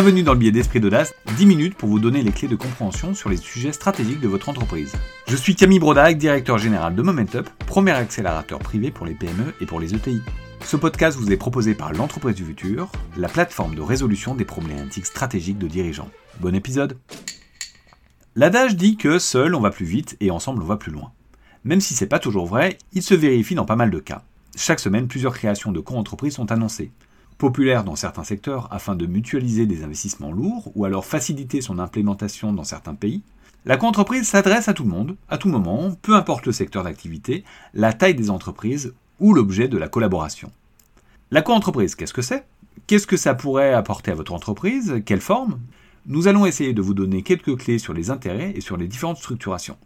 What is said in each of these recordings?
Bienvenue dans le biais d'Esprit d'Audace, 10 minutes pour vous donner les clés de compréhension sur les sujets stratégiques de votre entreprise. Je suis Camille Brodac, directeur général de Momentup, premier accélérateur privé pour les PME et pour les ETI. Ce podcast vous est proposé par l'entreprise du futur, la plateforme de résolution des problématiques stratégiques de dirigeants. Bon épisode L'adage dit que seul on va plus vite et ensemble on va plus loin. Même si c'est pas toujours vrai, il se vérifie dans pas mal de cas. Chaque semaine, plusieurs créations de co-entreprises sont annoncées. Populaire dans certains secteurs afin de mutualiser des investissements lourds ou alors faciliter son implémentation dans certains pays, la co-entreprise s'adresse à tout le monde, à tout moment, peu importe le secteur d'activité, la taille des entreprises ou l'objet de la collaboration. La co-entreprise, qu'est-ce que c'est? Qu'est-ce que ça pourrait apporter à votre entreprise? Quelle forme? Nous allons essayer de vous donner quelques clés sur les intérêts et sur les différentes structurations.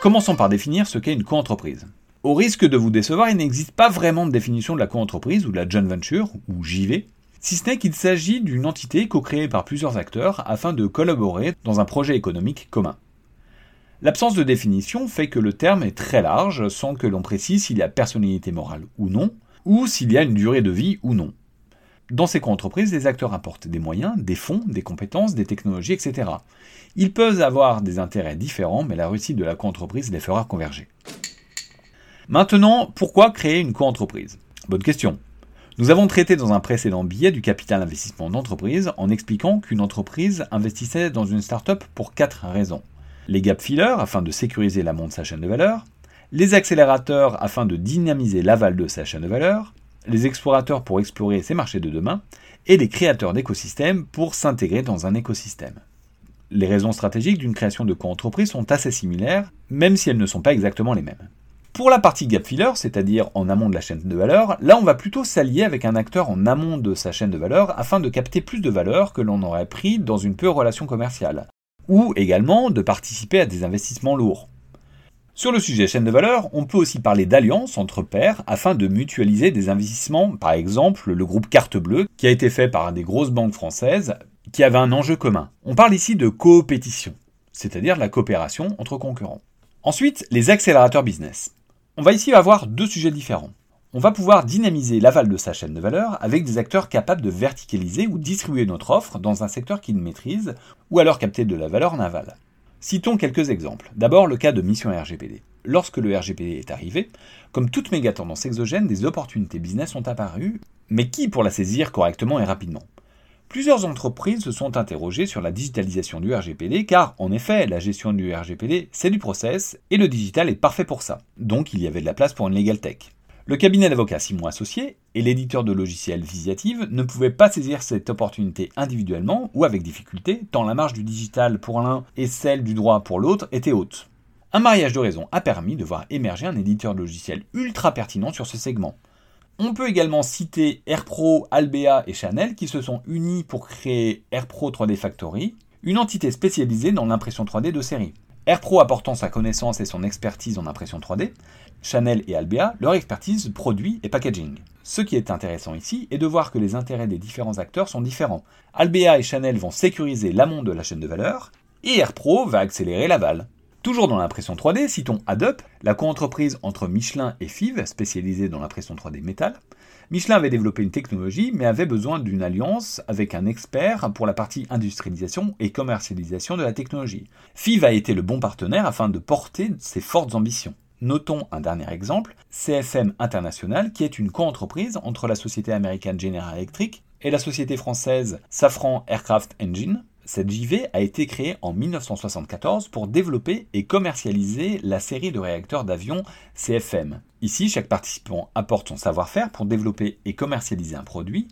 Commençons par définir ce qu'est une co-entreprise. Au risque de vous décevoir, il n'existe pas vraiment de définition de la co-entreprise ou de la joint venture, ou JV, si ce n'est qu'il s'agit d'une entité co-créée par plusieurs acteurs afin de collaborer dans un projet économique commun. L'absence de définition fait que le terme est très large sans que l'on précise s'il y a personnalité morale ou non, ou s'il y a une durée de vie ou non. Dans ces co-entreprises, les acteurs apportent des moyens, des fonds, des compétences, des technologies, etc. Ils peuvent avoir des intérêts différents, mais la réussite de la co-entreprise les fera converger. Maintenant, pourquoi créer une co-entreprise? Bonne question. Nous avons traité dans un précédent billet du capital investissement d'entreprise en expliquant qu'une entreprise investissait dans une start-up pour quatre raisons. Les gap fillers afin de sécuriser l'amont de sa chaîne de valeur, les accélérateurs afin de dynamiser l'aval de sa chaîne de valeur, les explorateurs pour explorer ces marchés de demain, et les créateurs d'écosystèmes pour s'intégrer dans un écosystème. Les raisons stratégiques d'une création de co-entreprise sont assez similaires, même si elles ne sont pas exactement les mêmes. Pour la partie gap filler, c'est-à-dire en amont de la chaîne de valeur, là on va plutôt s'allier avec un acteur en amont de sa chaîne de valeur afin de capter plus de valeur que l'on aurait pris dans une pure relation commerciale, ou également de participer à des investissements lourds. Sur le sujet chaîne de valeur, on peut aussi parler d'alliance entre pairs afin de mutualiser des investissements, par exemple le groupe Carte Bleue, qui a été fait par des grosses banques françaises, qui avaient un enjeu commun. On parle ici de coopétition, c'est-à-dire la coopération entre concurrents. Ensuite, les accélérateurs business. On va ici avoir deux sujets différents. On va pouvoir dynamiser l'aval de sa chaîne de valeur avec des acteurs capables de verticaliser ou distribuer notre offre dans un secteur qu'ils maîtrisent, ou alors capter de la valeur en aval. Citons quelques exemples. D'abord le cas de Mission RGPD. Lorsque le RGPD est arrivé, comme toute méga tendance exogène, des opportunités business sont apparues, mais qui pour la saisir correctement et rapidement? Plusieurs entreprises se sont interrogées sur la digitalisation du RGPD car, en effet, la gestion du RGPD, c'est du process et le digital est parfait pour ça. Donc il y avait de la place pour une legal tech. Le cabinet d'avocats Simon Associés et l'éditeur de logiciels Visiative ne pouvaient pas saisir cette opportunité individuellement ou avec difficulté, tant la marge du digital pour l'un et celle du droit pour l'autre était haute. Un mariage de raison a permis de voir émerger un éditeur de logiciels ultra pertinent sur ce segment. On peut également citer AirPro, Albea et Chanel qui se sont unis pour créer AirPro 3D Factory, une entité spécialisée dans l'impression 3D de série. AirPro apportant sa connaissance et son expertise en impression 3D, Chanel et Albea leur expertise produit et packaging. Ce qui est intéressant ici est de voir que les intérêts des différents acteurs sont différents. Albea et Chanel vont sécuriser l'amont de la chaîne de valeur, et AirPro va accélérer l'aval. Toujours dans l'impression 3D, citons AddUp, la co-entreprise entre Michelin et FIV, spécialisée dans l'impression 3D métal. Michelin avait développé une technologie, mais avait besoin d'une alliance avec un expert pour la partie industrialisation et commercialisation de la technologie. FIV a été le bon partenaire afin de porter ses fortes ambitions. Notons un dernier exemple, CFM International, qui est une co-entreprise entre la société américaine General Electric et la société française Safran Aircraft Engine, cette JV a été créée en 1974 pour développer et commercialiser la série de réacteurs d'avion CFM. Ici, chaque participant apporte son savoir-faire pour développer et commercialiser un produit.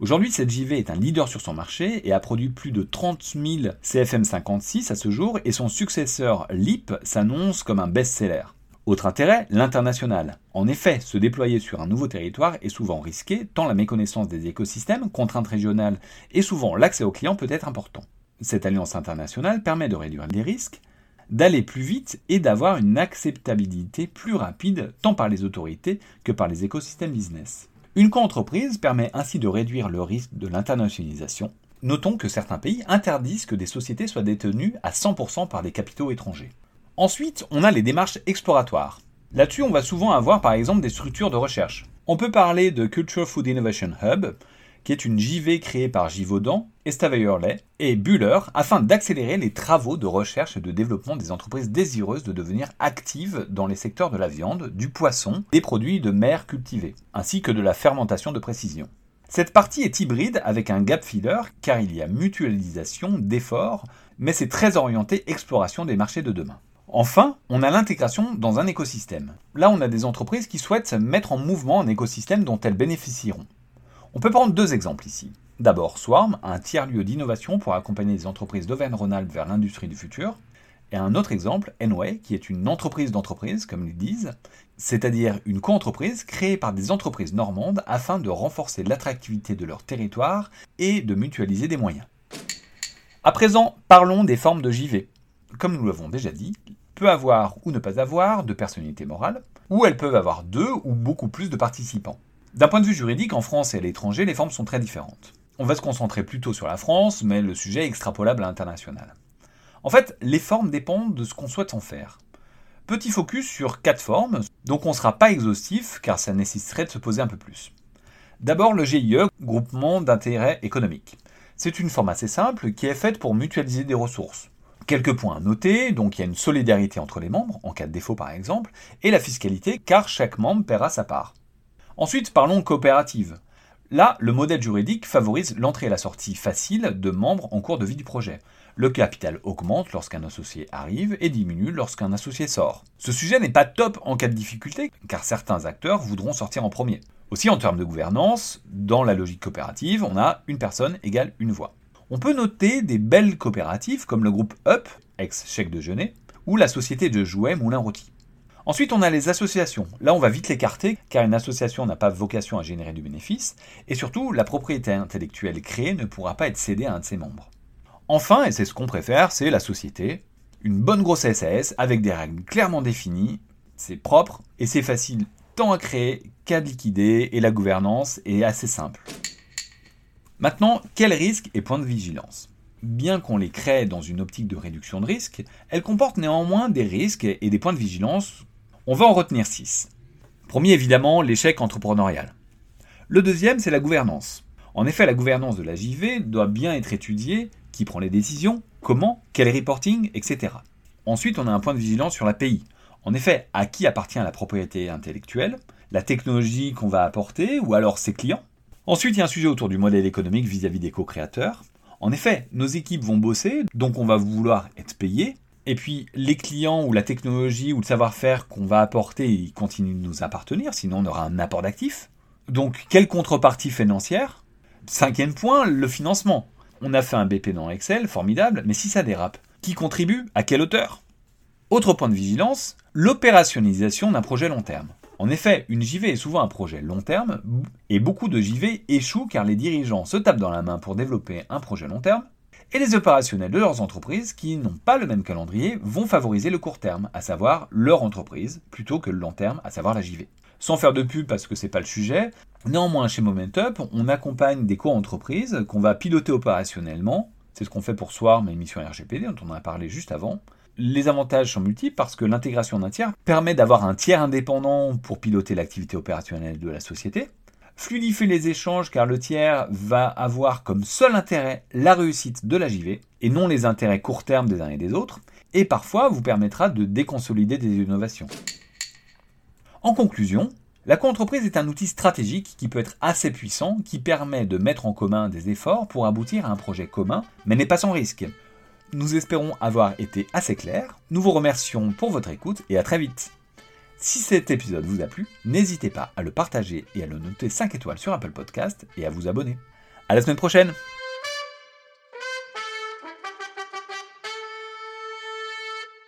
Aujourd'hui, cette JV est un leader sur son marché et a produit plus de 30 000 CFM56 à ce jour et son successeur LEAP s'annonce comme un best-seller. Autre intérêt, l'international. En effet, se déployer sur un nouveau territoire est souvent risqué, tant la méconnaissance des écosystèmes, contraintes régionales et souvent l'accès aux clients peut être important. Cette alliance internationale permet de réduire les risques, d'aller plus vite et d'avoir une acceptabilité plus rapide tant par les autorités que par les écosystèmes business. Une co-entreprise permet ainsi de réduire le risque de l'internationalisation. Notons que certains pays interdisent que des sociétés soient détenues à 100% par des capitaux étrangers. Ensuite, on a les démarches exploratoires. Là-dessus, on va souvent avoir par exemple des structures de recherche. On peut parler de Culture Food Innovation Hub, qui est une JV créée par Givaudan, Estavayer et Buller afin d'accélérer les travaux de recherche et de développement des entreprises désireuses de devenir actives dans les secteurs de la viande, du poisson, des produits de mer cultivés, ainsi que de la fermentation de précision. Cette partie est hybride avec un gap filler car il y a mutualisation d'efforts, mais c'est très orienté exploration des marchés de demain. Enfin, on a l'intégration dans un écosystème. Là, on a des entreprises qui souhaitent mettre en mouvement un écosystème dont elles bénéficieront. On peut prendre deux exemples ici. D'abord Swarm, un tiers-lieu d'innovation pour accompagner les entreprises d'Auvergne-Rhône-Alpes vers l'industrie du futur. Et un autre exemple, Enway, qui est une entreprise d'entreprise, comme ils disent, c'est-à-dire une co-entreprise créée par des entreprises normandes afin de renforcer l'attractivité de leur territoire et de mutualiser des moyens. À présent, parlons des formes de JV. Comme nous l'avons déjà dit, peut avoir ou ne pas avoir de personnalité morale, ou elles peuvent avoir deux ou beaucoup plus de participants. D'un point de vue juridique, en France et à l'étranger, les formes sont très différentes. On va se concentrer plutôt sur la France, mais le sujet est extrapolable à l'international. En fait, les formes dépendent de ce qu'on souhaite en faire. Petit focus sur quatre formes, donc on ne sera pas exhaustif car ça nécessiterait de se poser un peu plus. D'abord le GIE, groupement d'intérêt économique. C'est une forme assez simple qui est faite pour mutualiser des ressources. Quelques points à noter, donc il y a une solidarité entre les membres, en cas de défaut par exemple, et la fiscalité car chaque membre paiera sa part. Ensuite, parlons coopérative. Là, le modèle juridique favorise l'entrée et la sortie facile de membres en cours de vie du projet. Le capital augmente lorsqu'un associé arrive et diminue lorsqu'un associé sort. Ce sujet n'est pas top en cas de difficulté, car certains acteurs voudront sortir en premier. Aussi, en termes de gouvernance, dans la logique coopérative, on a une personne égale une voix. On peut noter des belles coopératives comme le groupe Up, ex-chèque de Genet, ou la société de jouets Moulin Rôti. Ensuite, on a les associations. Là, on va vite l'écarter, car une association n'a pas vocation à générer du bénéfice, et surtout, la propriété intellectuelle créée ne pourra pas être cédée à un de ses membres. Enfin, et c'est ce qu'on préfère, c'est la société. Une bonne grosse SAS avec des règles clairement définies, c'est propre et c'est facile tant à créer qu'à liquider, et la gouvernance est assez simple. Maintenant, quels risques et points de vigilance? Bien qu'on les crée dans une optique de réduction de risque, elles comportent néanmoins des risques et des points de vigilance on va en retenir 6. Premier, évidemment, l'échec entrepreneurial. Le deuxième, c'est la gouvernance. En effet, la gouvernance de la JV doit bien être étudiée, qui prend les décisions, comment, quel reporting, etc. Ensuite, on a un point de vigilance sur l'API. En effet, à qui appartient la propriété intellectuelle, la technologie qu'on va apporter, ou alors ses clients? Ensuite, il y a un sujet autour du modèle économique vis-à-vis des co-créateurs. En effet, nos équipes vont bosser, donc on va vouloir être payé, et puis les clients ou la technologie ou le savoir-faire qu'on va apporter, ils continuent de nous appartenir, sinon on aura un apport d'actifs. Donc quelle contrepartie financière? Cinquième point, le financement. On a fait un BP dans Excel, formidable, mais si ça dérape, qui contribue? À quelle hauteur? Autre point de vigilance, l'opérationnalisation d'un projet long terme. En effet, une JV est souvent un projet long terme, et beaucoup de JV échouent car les dirigeants se tapent dans la main pour développer un projet long terme, et les opérationnels de leurs entreprises, qui n'ont pas le même calendrier, vont favoriser le court terme, à savoir leur entreprise, plutôt que le long terme, à savoir la JV. Sans faire de pub parce que c'est pas le sujet, néanmoins chez Momentup, on accompagne des co-entreprises qu'on va piloter opérationnellement. C'est ce qu'on fait pour Swarm et Mission RGPD, dont on a parlé juste avant. Les avantages sont multiples parce que l'intégration d'un tiers permet d'avoir un tiers indépendant pour piloter l'activité opérationnelle de la société, fluidifier les échanges car le tiers va avoir comme seul intérêt la réussite de la JV et non les intérêts court terme des uns et des autres, et parfois vous permettra de déconsolider des innovations. En conclusion, la co-entreprise est un outil stratégique qui peut être assez puissant, qui permet de mettre en commun des efforts pour aboutir à un projet commun, mais n'est pas sans risque. Nous espérons avoir été assez clairs, nous vous remercions pour votre écoute et à très vite. Si cet épisode vous a plu, n'hésitez pas à le partager et à le noter 5 étoiles sur Apple Podcast et à vous abonner. À la semaine prochaine